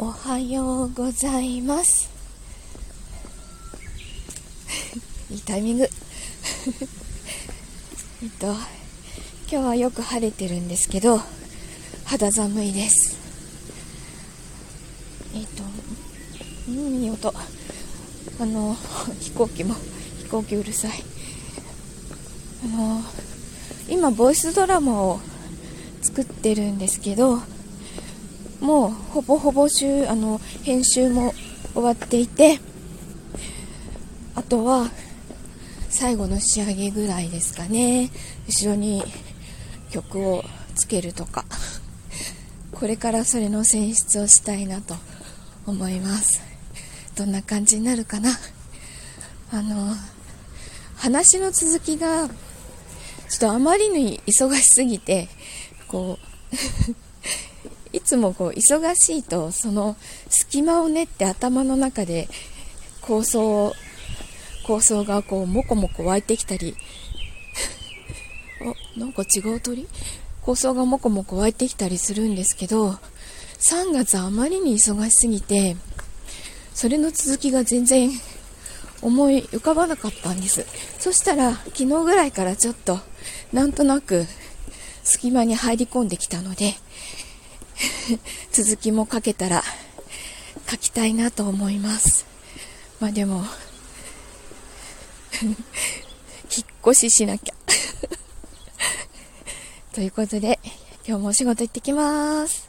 おはようございます。いいタイミング。えっと今日はよく晴れてるんですけど肌寒いです。えっとうんいい音。あの飛行機も飛行機うるさい。あの今ボイスドラマを作ってるんですけどもうほぼほぼ週あの編集も終わっていてあとは最後の仕上げぐらいですかね。後ろに曲をつけるとか。これからそれの選出をしたいなと思います。どんな感じになるかな。あの話の続きがちょっとあまりに忙しすぎてこうつもこう忙しいとその隙間を練って頭の中で構想構想がこうもこもこ湧いてきたり あなんか違う鳥？構想がもこもこ湧いてきたりするんですけど3月あまりに忙しすぎてそれの続きが全然思い浮かばなかったんです。そしたら昨日ぐらいからちょっとなんとなく隙間に入り込んできたので 続きも書けたら書きたいなと思います。まあでも 引っ越ししなきゃ ということで、今日もお仕事行ってきます。